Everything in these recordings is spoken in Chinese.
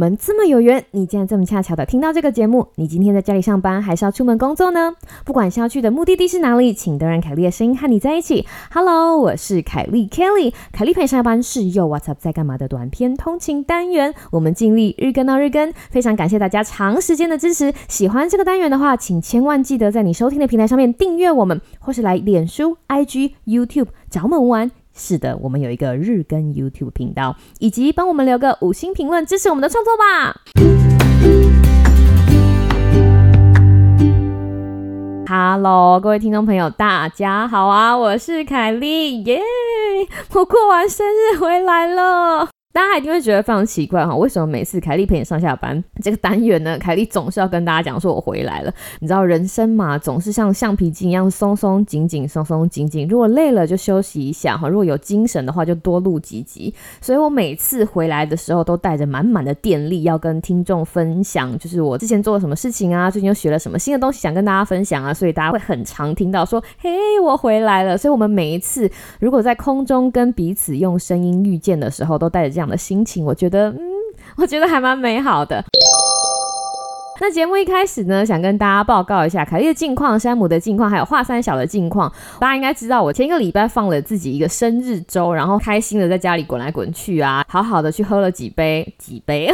我们这么有缘，你竟然这么恰巧的听到这个节目。你今天在家里上班，还是要出门工作呢？不管是要去的目的地是哪里，请都让凯莉的声音和你在一起。Hello，我是凯莉 Kelly，凯莉陪你上下班是又 What's up 在干嘛的短片通勤单元。我们尽力日更到日更，非常感谢大家长时间的支持。喜欢这个单元的话，请千万记得在你收听的平台上面订阅我们，或是来脸书、IG、YouTube 找我们玩。是的，我们有一个日更 YouTube 频道，以及帮我们留个五星评论支持我们的创作吧。Hello，各位听众朋友，大家好啊！我是凯莉，耶！我过完生日回来了。大家一定会觉得非常奇怪哈，为什么每次凯莉陪你上下班这个单元呢？凯莉总是要跟大家讲说我回来了。你知道人生嘛，总是像橡皮筋一样松松紧紧，松松紧紧。如果累了就休息一下哈，如果有精神的话就多录几集。所以我每次回来的时候都带着满满的电力，要跟听众分享，就是我之前做了什么事情啊，最近又学了什么新的东西想跟大家分享啊。所以大家会很常听到说，嘿，我回来了。所以我们每一次如果在空中跟彼此用声音遇见的时候，都带着这样的心情，我觉得，嗯，我觉得还蛮美好的。那节目一开始呢，想跟大家报告一下凯莉的近况、山姆的近况，还有华三小的近况。大家应该知道，我前一个礼拜放了自己一个生日周，然后开心的在家里滚来滚去啊，好好的去喝了几杯几杯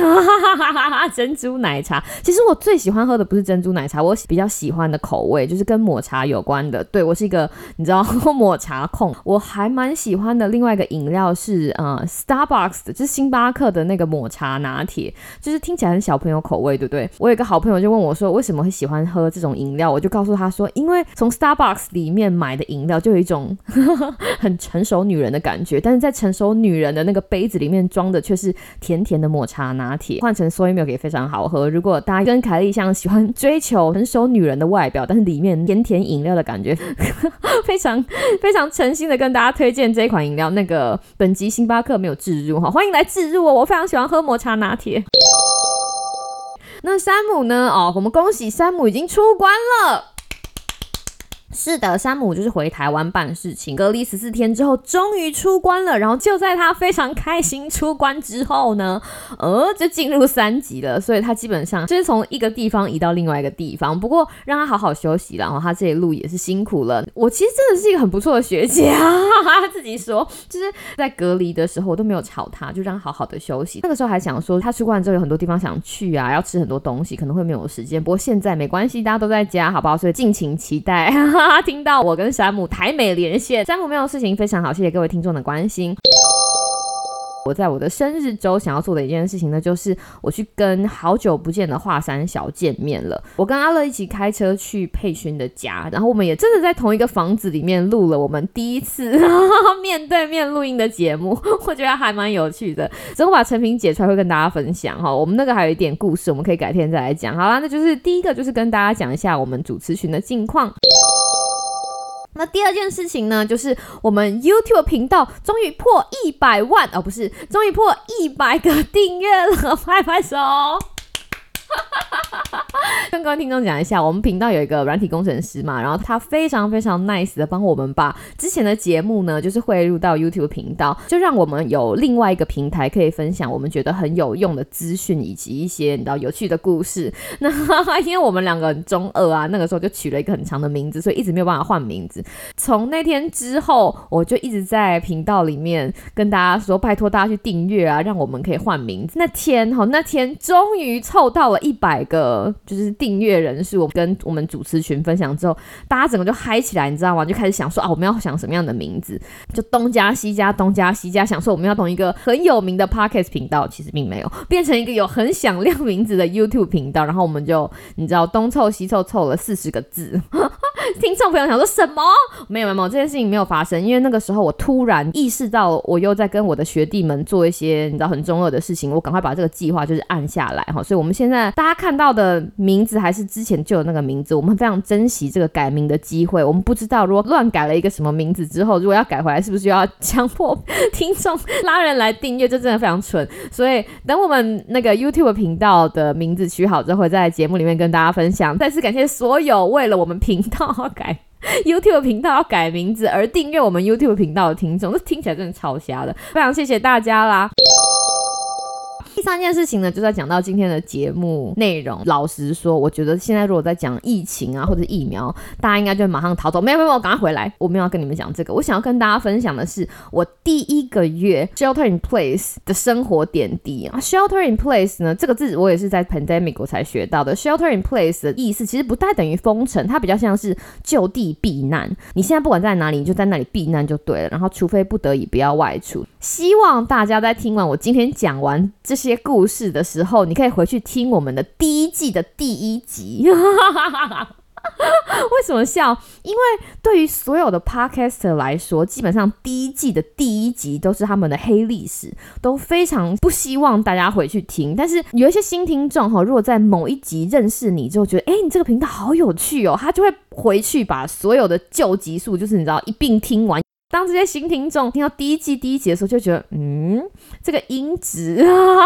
珍珠奶茶。其实我最喜欢喝的不是珍珠奶茶，我比较喜欢的口味就是跟抹茶有关的。对我是一个你知道 抹茶控，我还蛮喜欢的。另外一个饮料是呃 Starbucks 的，就是星巴克的那个抹茶拿铁，就是听起来很小朋友口味，对不对？我有个好。好朋友就问我说：“为什么会喜欢喝这种饮料？”我就告诉他说：“因为从 Starbucks 里面买的饮料就有一种 很成熟女人的感觉，但是在成熟女人的那个杯子里面装的却是甜甜的抹茶拿铁，换成 soy milk 也非常好喝。如果大家跟凯莉一样喜欢追求成熟女人的外表，但是里面甜甜饮料的感觉，非常非常诚心的跟大家推荐这一款饮料。那个本集星巴克没有置入哈，欢迎来置入哦！我非常喜欢喝抹茶拿铁。”那山姆呢？哦，我们恭喜山姆已经出关了。是的，山姆就是回台湾办事情，隔离十四天之后，终于出关了。然后就在他非常开心出关之后呢，呃，就进入三级了。所以他基本上就是从一个地方移到另外一个地方。不过让他好好休息然后他这一路也是辛苦了。我其实真的是一个很不错的学姐啊，他自己说，就是在隔离的时候我都没有吵他，就让他好好的休息。那个时候还想说，他出关之后有很多地方想去啊，要吃很多东西，可能会没有时间。不过现在没关系，大家都在家，好不好？所以敬请期待。他听到我跟山姆台美连线，山姆没有事情，非常好，谢谢各位听众的关心。我在我的生日周想要做的一件事情呢，就是我去跟好久不见的华山小见面了。我跟阿乐一起开车去佩勋的家，然后我们也真的在同一个房子里面录了我们第一次 面对面录音的节目，我觉得还蛮有趣的。之后把成品解出来会跟大家分享哈。我们那个还有一点故事，我们可以改天再来讲。好啦，那就是第一个就是跟大家讲一下我们主持群的近况。那第二件事情呢，就是我们 YouTube 频道终于破一百万哦，不是，终于破一百个订阅了，拍拍手。跟各位听众讲一下，我们频道有一个软体工程师嘛，然后他非常非常 nice 的帮我们把之前的节目呢，就是汇入到 YouTube 频道，就让我们有另外一个平台可以分享我们觉得很有用的资讯以及一些你知道有趣的故事。那因为我们两个中二啊，那个时候就取了一个很长的名字，所以一直没有办法换名字。从那天之后，我就一直在频道里面跟大家说，拜托大家去订阅啊，让我们可以换名字。那天哈，那天终于凑到了一百个，就是订阅人数。我跟我们主持群分享之后，大家整个就嗨起来，你知道吗？就开始想说啊，我们要想什么样的名字？就东加西加，东加西加，想说我们要从一个很有名的 podcast 频道，其实并没有变成一个有很响亮名字的 YouTube 频道。然后我们就你知道东凑西凑凑了四十个字。听众朋友想说什么？没有没有，这件事情没有发生，因为那个时候我突然意识到，我又在跟我的学弟们做一些你知道很中二的事情，我赶快把这个计划就是按下来哈。所以我们现在大家看到的名字还是之前就有那个名字，我们非常珍惜这个改名的机会。我们不知道如果乱改了一个什么名字之后，如果要改回来，是不是要强迫听众拉人来订阅？这真的非常蠢。所以等我们那个 YouTube 频道的名字取好之后，会在节目里面跟大家分享。再次感谢所有为了我们频道。要改 YouTube 频道要改名字而订阅我们 YouTube 频道的听众，这听起来真的超瞎的，非常谢谢大家啦！第三件事情呢，就在讲到今天的节目内容。老实说，我觉得现在如果在讲疫情啊或者疫苗，大家应该就马上逃走。没有没有，我赶快回来，我没有要跟你们讲这个。我想要跟大家分享的是我第一个月 shelter in place 的生活点滴啊。shelter in place 呢，这个字我也是在 pandemic 我才学到的。shelter in place 的意思其实不太等于封城，它比较像是就地避难。你现在不管在哪里，你就在那里避难就对了。然后除非不得已，不要外出。希望大家在听完我今天讲完这些故事的时候，你可以回去听我们的第一季的第一集。为什么笑？因为对于所有的 podcaster 来说，基本上第一季的第一集都是他们的黑历史，都非常不希望大家回去听。但是有一些新听众哈，如果在某一集认识你之后，觉得哎，你这个频道好有趣哦，他就会回去把所有的旧集数，就是你知道一并听完。当这些新听众听到第一季第一集的时候，就觉得嗯，这个音质啊，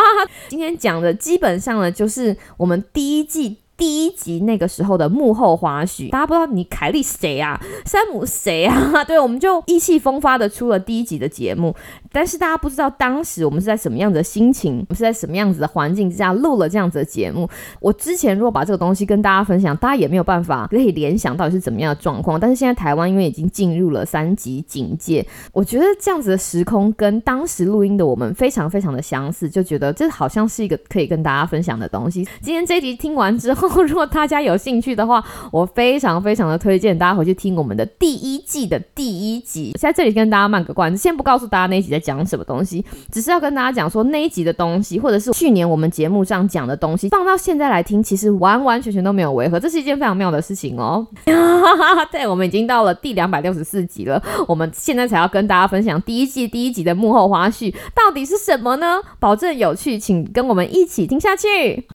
今天讲的基本上呢，就是我们第一季。第一集那个时候的幕后花絮，大家不知道你凯莉谁啊？山姆谁啊？对，我们就意气风发的出了第一集的节目，但是大家不知道当时我们是在什么样的心情，我们是在什么样子的环境之下录了这样子的节目。我之前如果把这个东西跟大家分享，大家也没有办法可以联想到底是怎么样的状况。但是现在台湾因为已经进入了三级警戒，我觉得这样子的时空跟当时录音的我们非常非常的相似，就觉得这好像是一个可以跟大家分享的东西。今天这集听完之后。如果大家有兴趣的话，我非常非常的推荐大家回去听我们的第一季的第一集。在这里跟大家卖个关子，先不告诉大家那一集在讲什么东西，只是要跟大家讲说那一集的东西，或者是去年我们节目上讲的东西，放到现在来听，其实完完全全都没有违和，这是一件非常妙的事情哦。对，我们已经到了第两百六十四集了，我们现在才要跟大家分享第一季第一集的幕后花絮到底是什么呢？保证有趣，请跟我们一起听下去。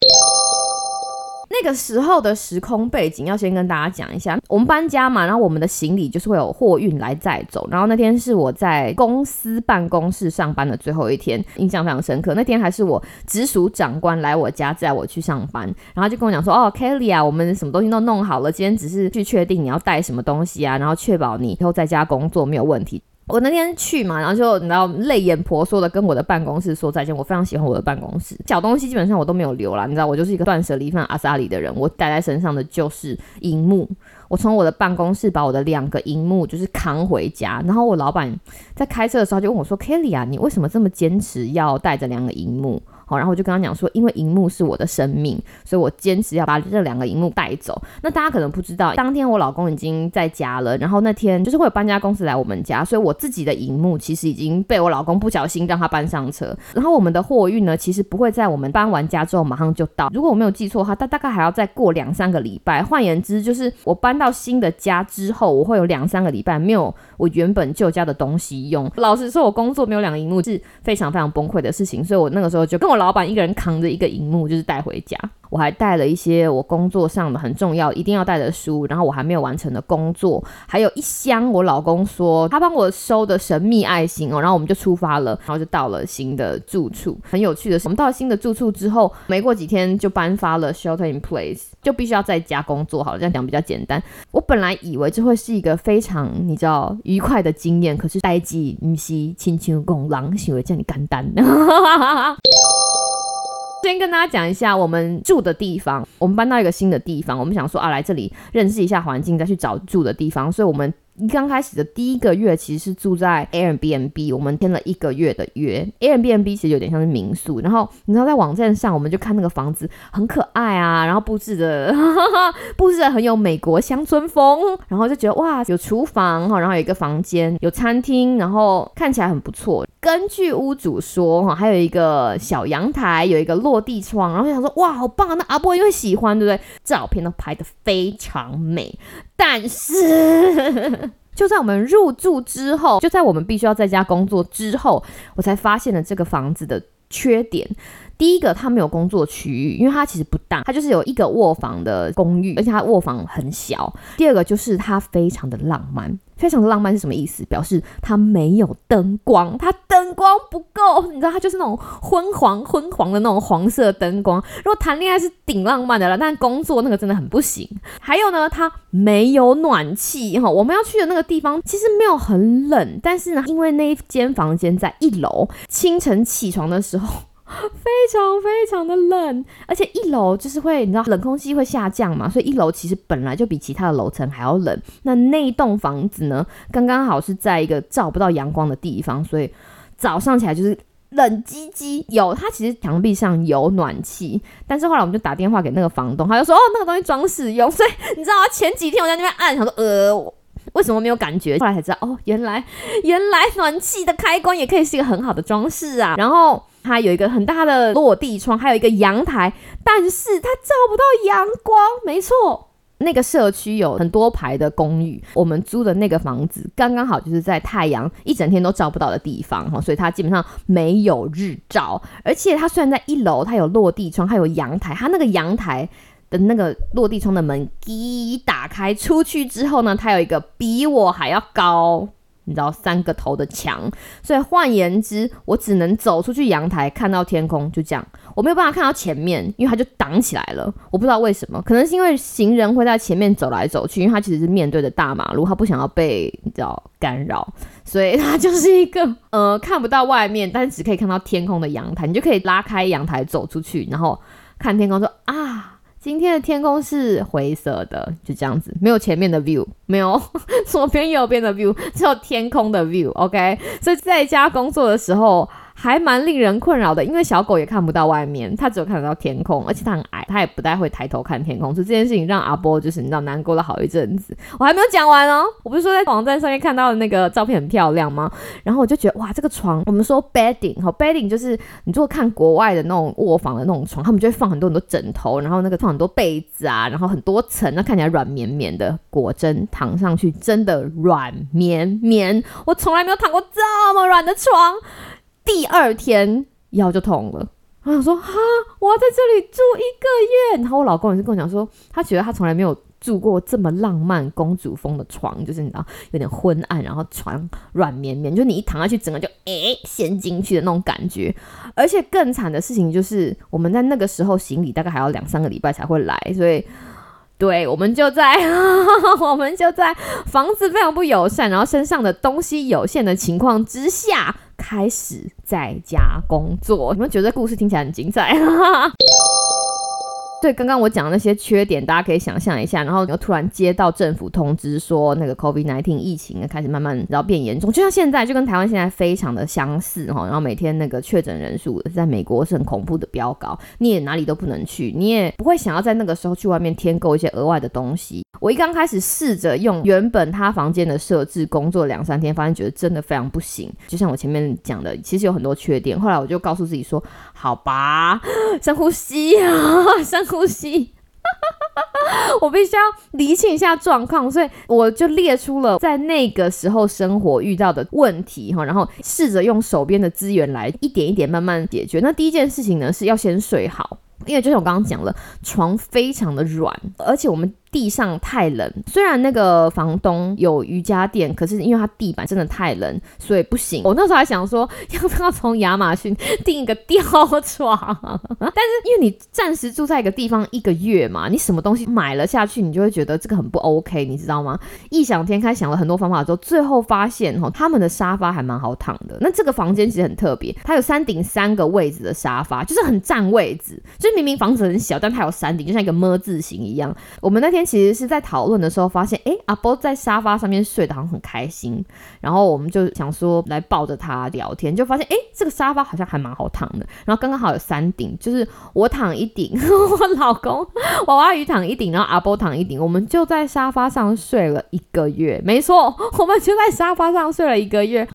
那个时候的时空背景要先跟大家讲一下，我们搬家嘛，然后我们的行李就是会有货运来载走。然后那天是我在公司办公室上班的最后一天，印象非常深刻。那天还是我直属长官来我家载我去上班，然后就跟我讲说：“哦，Kelly 啊，我们什么东西都弄好了，今天只是去确定你要带什么东西啊，然后确保你以后在家工作没有问题。”我那天去嘛，然后就你知道泪眼婆娑的跟我的办公室说再见。我非常喜欢我的办公室，小东西基本上我都没有留了。你知道，我就是一个断舍离犯阿萨里的人。我带在身上的就是荧幕。我从我的办公室把我的两个荧幕就是扛回家。然后我老板在开车的时候就问我说：“Kelly 啊，你为什么这么坚持要带着两个荧幕？”好，然后我就跟他讲说，因为荧幕是我的生命，所以我坚持要把这两个荧幕带走。那大家可能不知道，当天我老公已经在家了，然后那天就是会有搬家公司来我们家，所以我自己的荧幕其实已经被我老公不小心让他搬上车。然后我们的货运呢，其实不会在我们搬完家之后马上就到。如果我没有记错的话，大大概还要再过两三个礼拜。换言之，就是我搬到新的家之后，我会有两三个礼拜没有我原本旧家的东西用。老实说，我工作没有两个荧幕是非常非常崩溃的事情，所以我那个时候就跟我老板一个人扛着一个荧幕，就是带回家。我还带了一些我工作上的很重要、一定要带的书，然后我还没有完成的工作，还有一箱我老公说他帮我收的神秘爱心哦。然后我们就出发了，然后就到了新的住处。很有趣的是，我们到了新的住处之后，没过几天就颁发了 shelter in place，就必须要在家工作。好了，这样讲比较简单。我本来以为这会是一个非常你知道愉快的经验，可是待机唔是亲亲共狼行为叫你干单。先跟大家讲一下我们住的地方，我们搬到一个新的地方，我们想说啊，来这里认识一下环境，再去找住的地方，所以我们。刚开始的第一个月其实是住在 Airbnb，我们签了一个月的约。Airbnb 其实有点像是民宿，然后你知道在网站上我们就看那个房子很可爱啊，然后布置的 布置的很有美国乡村风，然后就觉得哇，有厨房哈，然后有一个房间，有餐厅，然后看起来很不错。根据屋主说哈，还有一个小阳台，有一个落地窗，然后想说哇，好棒！那阿波因为喜欢，对不对？照片都拍的非常美。但是，就在我们入住之后，就在我们必须要在家工作之后，我才发现了这个房子的缺点。第一个，它没有工作区域，因为它其实不大，它就是有一个卧房的公寓，而且它卧房很小。第二个就是它非常的浪漫，非常的浪漫是什么意思？表示它没有灯光，它灯光不够，你知道，它就是那种昏黄昏黄的那种黄色灯光。如果谈恋爱是顶浪漫的了，但工作那个真的很不行。还有呢，它没有暖气哈，我们要去的那个地方其实没有很冷，但是呢，因为那一间房间在一楼，清晨起床的时候。非常非常的冷，而且一楼就是会，你知道冷空气会下降嘛，所以一楼其实本来就比其他的楼层还要冷。那那栋房子呢，刚刚好是在一个照不到阳光的地方，所以早上起来就是冷唧唧。有它其实墙壁上有暖气，但是后来我们就打电话给那个房东，他就说哦那个东西装饰用，所以你知道前几天我在那边按，他说呃。为什么没有感觉？后来才知道，哦，原来原来暖气的开关也可以是一个很好的装饰啊。然后它有一个很大的落地窗，还有一个阳台，但是它照不到阳光。没错，那个社区有很多排的公寓，我们租的那个房子刚刚好就是在太阳一整天都照不到的地方哈，所以它基本上没有日照。而且它虽然在一楼，它有落地窗，还有阳台，它那个阳台。的那个落地窗的门一打开出去之后呢，它有一个比我还要高，你知道三个头的墙，所以换言之，我只能走出去阳台看到天空，就这样，我没有办法看到前面，因为它就挡起来了。我不知道为什么，可能是因为行人会在前面走来走去，因为它其实是面对着大马路，他不想要被你知道干扰，所以它就是一个 呃看不到外面，但是只可以看到天空的阳台，你就可以拉开阳台走出去，然后看天空，说啊。今天的天空是灰色的，就这样子，没有前面的 view，没有左边右边的 view，只有天空的 view。OK，所以在家工作的时候。还蛮令人困扰的，因为小狗也看不到外面，它只有看得到天空，而且它很矮，它也不太会抬头看天空，所以这件事情让阿波就是你知道难过了好一阵子。我还没有讲完哦，我不是说在网站上面看到的那个照片很漂亮吗？然后我就觉得哇，这个床，我们说 bedding 哈，bedding 就是你如果看国外的那种卧房的那种床，他们就会放很多很多枕头，然后那个放很多被子啊，然后很多层，那看起来软绵绵的，果真躺上去真的软绵绵，我从来没有躺过这么软的床。第二天腰就痛了，我想说哈，我要在这里住一个月。然后我老公也是跟我讲说，他觉得他从来没有住过这么浪漫公主风的床，就是你知道有点昏暗，然后床软绵绵，就你一躺下去，整个就诶陷进去的那种感觉。而且更惨的事情就是，我们在那个时候行李大概还要两三个礼拜才会来，所以。对，我们就在，我们就在房子非常不友善，然后身上的东西有限的情况之下，开始在家工作。你们觉得故事听起来很精彩？对，刚刚我讲的那些缺点，大家可以想象一下。然后又突然接到政府通知说，那个 COVID-19 疫情开始慢慢然后变严重，就像现在，就跟台湾现在非常的相似哈。然后每天那个确诊人数在美国是很恐怖的飙高，你也哪里都不能去，你也不会想要在那个时候去外面添购一些额外的东西。我一刚开始试着用原本他房间的设置工作两三天，发现觉得真的非常不行。就像我前面讲的，其实有很多缺点。后来我就告诉自己说，好吧，深呼吸啊，深呼。吸，我必须要理清一下状况，所以我就列出了在那个时候生活遇到的问题哈，然后试着用手边的资源来一点一点慢慢解决。那第一件事情呢，是要先睡好，因为就像我刚刚讲了，床非常的软，而且我们。地上太冷，虽然那个房东有瑜伽垫，可是因为它地板真的太冷，所以不行。我那时候还想说，要不要从亚马逊订一个吊床？但是因为你暂时住在一个地方一个月嘛，你什么东西买了下去，你就会觉得这个很不 OK，你知道吗？异想天开想了很多方法之后，最后发现哈，他们的沙发还蛮好躺的。那这个房间其实很特别，它有三顶三个位置的沙发，就是很占位置。就是明明房子很小，但它有三顶，就像一个么字形一样。我们那天。其实是在讨论的时候发现，哎，阿波在沙发上面睡得好像很开心，然后我们就想说来抱着他聊天，就发现，哎，这个沙发好像还蛮好躺的，然后刚刚好有三顶，就是我躺一顶，我老公娃娃鱼躺一顶，然后阿波躺一顶，我们就在沙发上睡了一个月，没错，我们就在沙发上睡了一个月。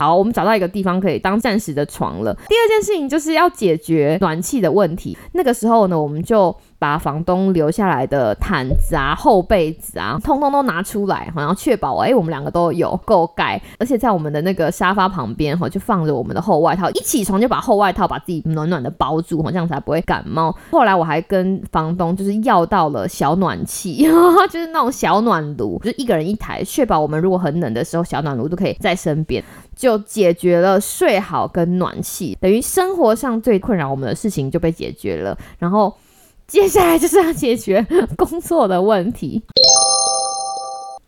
好，我们找到一个地方可以当暂时的床了。第二件事情就是要解决暖气的问题。那个时候呢，我们就把房东留下来的毯子啊、厚被子啊，通通都拿出来，然后确保哎，我们两个都有够盖。而且在我们的那个沙发旁边哈，就放着我们的厚外套。一起床就把厚外套把自己暖暖的包住，这样才不会感冒。后来我还跟房东就是要到了小暖气，就是那种小暖炉，就是一个人一台，确保我们如果很冷的时候，小暖炉都可以在身边。就解决了睡好跟暖气，等于生活上最困扰我们的事情就被解决了。然后接下来就是要解决工作的问题。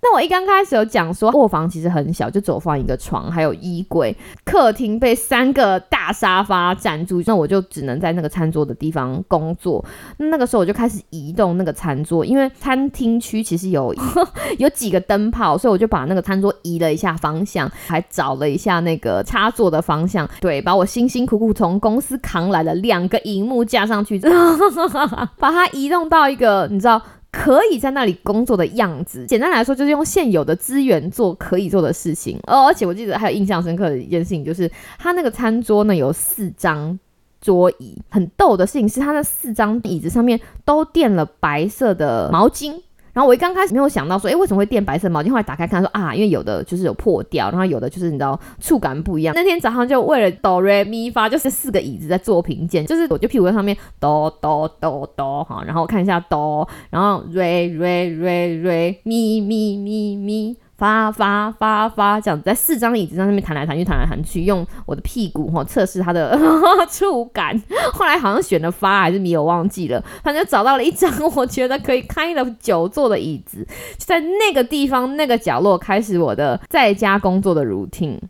那我一刚开始有讲说，卧房其实很小，就只放一个床，还有衣柜，客厅被三个大沙发占住，那我就只能在那个餐桌的地方工作。那个时候我就开始移动那个餐桌，因为餐厅区其实有 有几个灯泡，所以我就把那个餐桌移了一下方向，还找了一下那个插座的方向，对，把我辛辛苦苦从公司扛来的两个荧幕架上去，把它移动到一个你知道。可以在那里工作的样子，简单来说就是用现有的资源做可以做的事情。哦，而且我记得还有印象深刻的一件事情，就是他那个餐桌呢有四张桌椅，很逗的事情是，他那四张椅子上面都垫了白色的毛巾。然后我一刚开始没有想到说，哎，为什么会垫白色毛巾？后来打开看，说啊，因为有的就是有破掉，然后有的就是你知道触感不一样。那天早上就为了哆瑞咪发，就是四个椅子在做评鉴，就是我就屁股在上面哆哆哆哆哈，然后看一下哆，然后瑞瑞瑞瑞咪咪咪咪。发发发发，这样子在四张椅子上那边弹来弹去，弹来弹去，用我的屁股哈测试它的 触感。后来好像选了发还是米，我忘记了。反正找到了一张我觉得可以开了久坐的椅子，就在那个地方那个角落开始我的在家工作的 routine。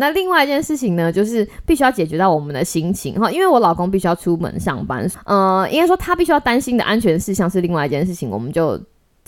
那另外一件事情呢，就是必须要解决到我们的心情哈，因为我老公必须要出门上班，呃，应该说他必须要担心的安全事项是另外一件事情，我们就。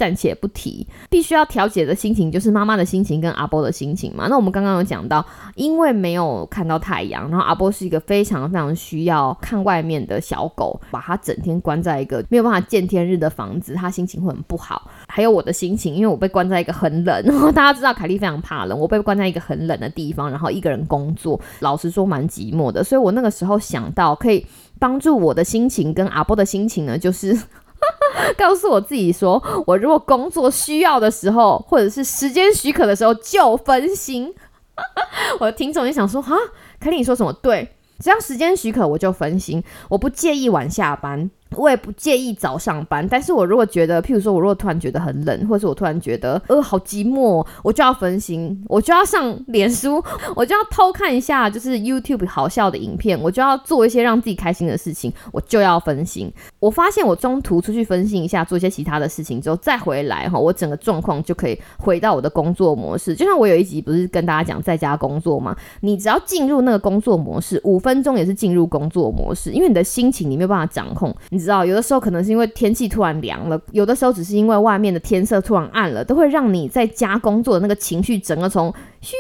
暂且不提，必须要调节的心情就是妈妈的心情跟阿波的心情嘛。那我们刚刚有讲到，因为没有看到太阳，然后阿波是一个非常非常需要看外面的小狗，把它整天关在一个没有办法见天日的房子，他心情会很不好。还有我的心情，因为我被关在一个很冷，然 后大家知道凯莉非常怕冷，我被关在一个很冷的地方，然后一个人工作，老实说蛮寂寞的。所以我那个时候想到可以帮助我的心情跟阿波的心情呢，就是。告诉我自己说，我如果工作需要的时候，或者是时间许可的时候就分心。我的听众也想说，哈，凯莉你说什么？对，只要时间许可我就分心，我不介意晚下班。我也不介意早上班，但是我如果觉得，譬如说，我如果突然觉得很冷，或者是我突然觉得，呃，好寂寞，我就要分心，我就要上脸书，我就要偷看一下，就是 YouTube 好笑的影片，我就要做一些让自己开心的事情，我就要分心。我发现我中途出去分心一下，做一些其他的事情之后再回来哈，我整个状况就可以回到我的工作模式。就像我有一集不是跟大家讲在家工作吗？你只要进入那个工作模式，五分钟也是进入工作模式，因为你的心情你没有办法掌控。你知道，有的时候可能是因为天气突然凉了，有的时候只是因为外面的天色突然暗了，都会让你在家工作的那个情绪整个从咻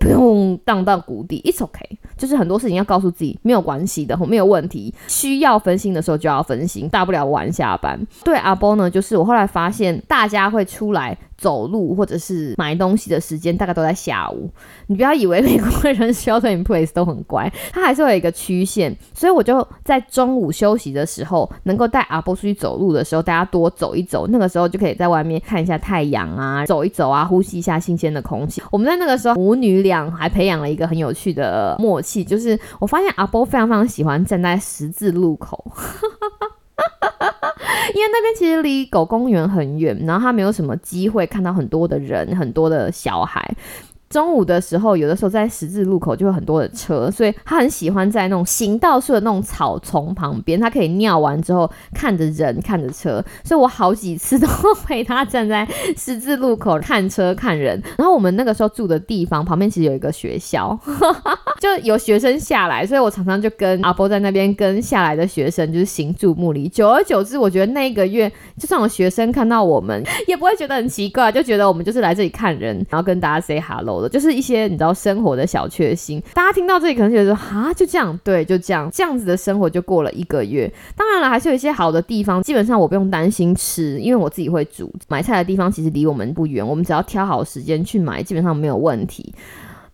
砰荡到谷底。It's OK，就是很多事情要告诉自己没有关系的，没有问题。需要分心的时候就要分心，大不了晚下班。对阿波呢，就是我后来发现大家会出来。走路或者是买东西的时间大概都在下午。你不要以为美国人 shelter in place 都很乖，他还是会有一个曲线。所以我就在中午休息的时候，能够带阿波出去走路的时候，大家多走一走。那个时候就可以在外面看一下太阳啊，走一走啊，呼吸一下新鲜的空气。我们在那个时候母女俩还培养了一个很有趣的默契，就是我发现阿波非常非常喜欢站在十字路口。因为那边其实离狗公园很远，然后他没有什么机会看到很多的人，很多的小孩。中午的时候，有的时候在十字路口就会很多的车，所以他很喜欢在那种行道树的那种草丛旁边，他可以尿完之后看着人，看着车。所以我好几次都陪他站在十字路口看车看人。然后我们那个时候住的地方旁边其实有一个学校，就有学生下来，所以我常常就跟阿波在那边跟下来的学生就是行注目礼。久而久之，我觉得那一个月就算有学生看到我们，也不会觉得很奇怪，就觉得我们就是来这里看人，然后跟大家 say hello 的。就是一些你知道生活的小确幸，大家听到这里可能觉得说啊，就这样，对，就这样，这样子的生活就过了一个月。当然了，还是有一些好的地方，基本上我不用担心吃，因为我自己会煮。买菜的地方其实离我们不远，我们只要挑好时间去买，基本上没有问题。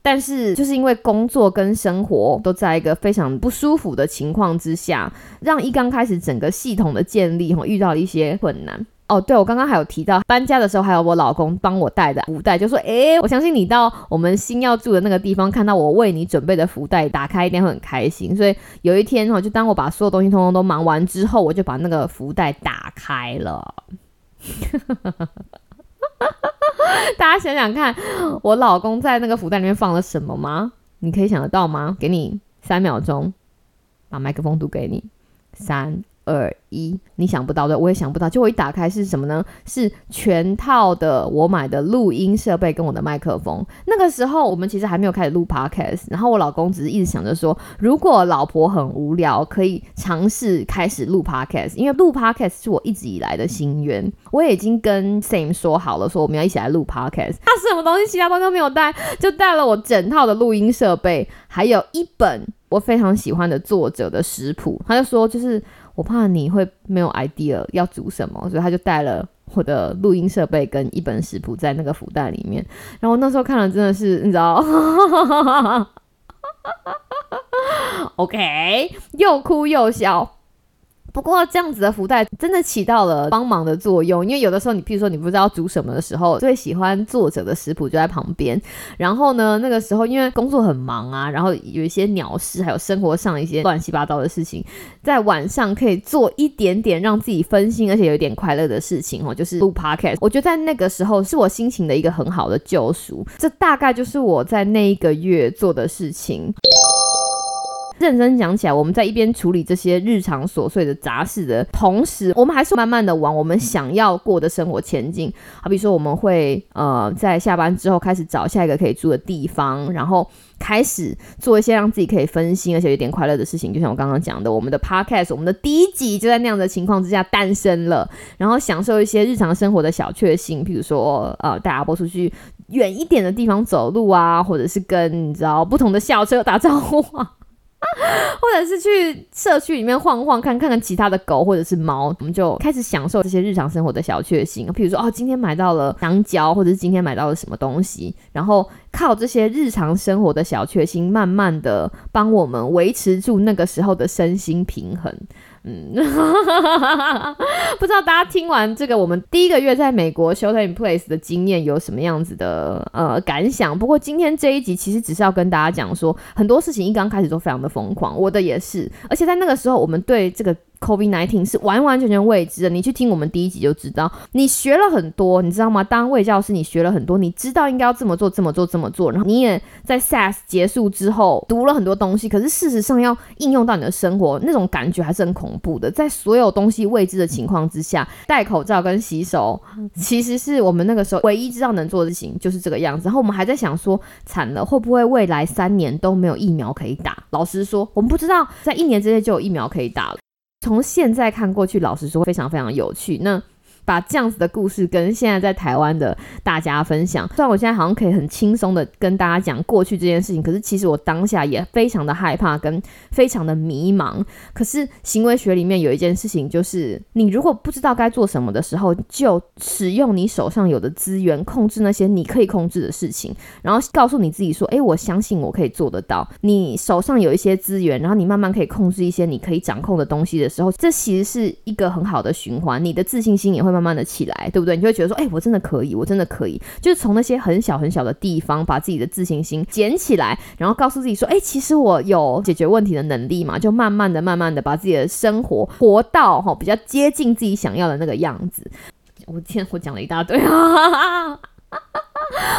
但是就是因为工作跟生活都在一个非常不舒服的情况之下，让一刚开始整个系统的建立哈遇到了一些困难。哦，对，我刚刚还有提到搬家的时候，还有我老公帮我带的福袋，就说，哎，我相信你到我们新要住的那个地方，看到我为你准备的福袋，打开一定会很开心。所以有一天哈，就当我把所有东西通通都忙完之后，我就把那个福袋打开了。大家想想看，我老公在那个福袋里面放了什么吗？你可以想得到吗？给你三秒钟，把麦克风读给你，三二一，你想不到的，我也想不到。就我一打开是什么呢？是全套的我买的录音设备跟我的麦克风。那个时候我们其实还没有开始录 podcast，然后我老公只是一直想着说，如果老婆很无聊，可以尝试开始录 podcast，因为录 podcast 是我一直以来的心愿。我也已经跟 Sam 说好了，说我们要一起来录 podcast。他什么东西，其他东西都没有带，就带了我整套的录音设备，还有一本我非常喜欢的作者的食谱。他就说，就是。我怕你会没有 idea 要煮什么，所以他就带了我的录音设备跟一本食谱在那个福袋里面。然后那时候看了真的是，你知道，OK，又哭又笑。不过这样子的福袋真的起到了帮忙的作用，因为有的时候你，譬如说你不知道煮什么的时候，最喜欢作者的食谱就在旁边。然后呢，那个时候因为工作很忙啊，然后有一些鸟事，还有生活上一些乱七八糟的事情，在晚上可以做一点点让自己分心，而且有一点快乐的事情哦，就是录 podcast。我觉得在那个时候是我心情的一个很好的救赎。这大概就是我在那一个月做的事情。认真讲起来，我们在一边处理这些日常琐碎的杂事的同时，我们还是慢慢的往我们想要过的生活前进。好比说，我们会呃在下班之后开始找下一个可以住的地方，然后开始做一些让自己可以分心而且有点快乐的事情。就像我刚刚讲的，我们的 podcast，我们的第一集就在那样的情况之下诞生了，然后享受一些日常生活的小确幸，比如说呃带阿波出去远一点的地方走路啊，或者是跟你知道不同的校车打招呼啊。或者是去社区里面晃晃，看看看其他的狗或者是猫，我们就开始享受这些日常生活的小确幸。比如说，哦，今天买到了香蕉，或者是今天买到了什么东西，然后靠这些日常生活的小确幸，慢慢的帮我们维持住那个时候的身心平衡。嗯，不知道大家听完这个我们第一个月在美国 shelter in place 的经验有什么样子的呃感想？不过今天这一集其实只是要跟大家讲说，很多事情一刚开始都非常的疯狂，我的也是，而且在那个时候我们对这个。COVID nineteen 是完完全全未知的，你去听我们第一集就知道。你学了很多，你知道吗？当卫教师，你学了很多，你知道应该要这么做，这么做，这么做。然后你也在 SARS 结束之后读了很多东西，可是事实上要应用到你的生活，那种感觉还是很恐怖的。在所有东西未知的情况之下，戴口罩跟洗手，其实是我们那个时候唯一知道能做的事情，就是这个样子。然后我们还在想说，惨了，会不会未来三年都没有疫苗可以打？老实说，我们不知道，在一年之内就有疫苗可以打了。从现在看过去，老实说，非常非常有趣。那。把这样子的故事跟现在在台湾的大家分享。虽然我现在好像可以很轻松的跟大家讲过去这件事情，可是其实我当下也非常的害怕跟非常的迷茫。可是行为学里面有一件事情，就是你如果不知道该做什么的时候，就使用你手上有的资源，控制那些你可以控制的事情，然后告诉你自己说：“诶，我相信我可以做得到。”你手上有一些资源，然后你慢慢可以控制一些你可以掌控的东西的时候，这其实是一个很好的循环，你的自信心也会。慢慢的起来，对不对？你就会觉得说，哎，我真的可以，我真的可以，就是从那些很小很小的地方，把自己的自信心捡起来，然后告诉自己说，哎，其实我有解决问题的能力嘛，就慢慢的、慢慢的把自己的生活活到哈比较接近自己想要的那个样子。我天，我讲了一大堆啊。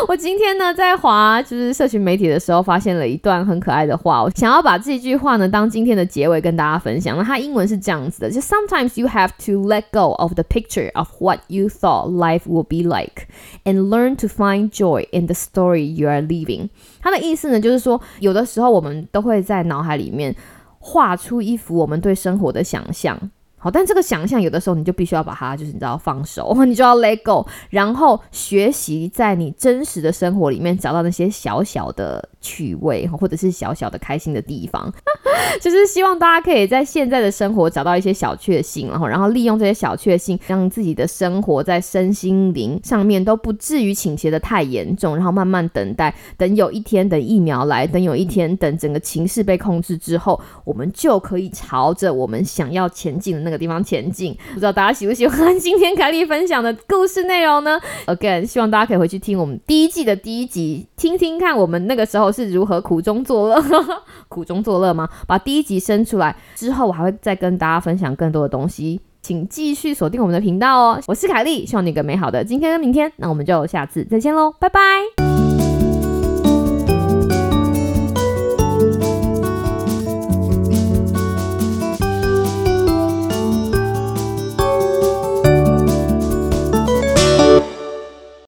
我今天呢，在华就是社群媒体的时候，发现了一段很可爱的话，我想要把这句话呢当今天的结尾跟大家分享。那它英文是这样子的：就 Sometimes you have to let go of the picture of what you thought life would be like, and learn to find joy in the story you are living。它的意思呢，就是说，有的时候我们都会在脑海里面画出一幅我们对生活的想象。好，但这个想象有的时候你就必须要把它，就是你知道放手，你就要 let go，然后学习在你真实的生活里面找到那些小小的趣味，或者是小小的开心的地方。就是希望大家可以在现在的生活找到一些小确幸，然后然后利用这些小确幸，让自己的生活在身心灵上面都不至于倾斜的太严重，然后慢慢等待，等有一天等疫苗来，等有一天等整个情势被控制之后，我们就可以朝着我们想要前进的那个地方前进。不知道大家喜不喜欢今天凯莉分享的故事内容呢？Again，希望大家可以回去听我们第一季的第一集，听听看我们那个时候是如何苦中作乐，苦中作乐吗？把第一集生出来之后，我还会再跟大家分享更多的东西，请继续锁定我们的频道哦。我是凯莉，希望你有个美好的今天跟明天，那我们就下次再见喽，拜拜。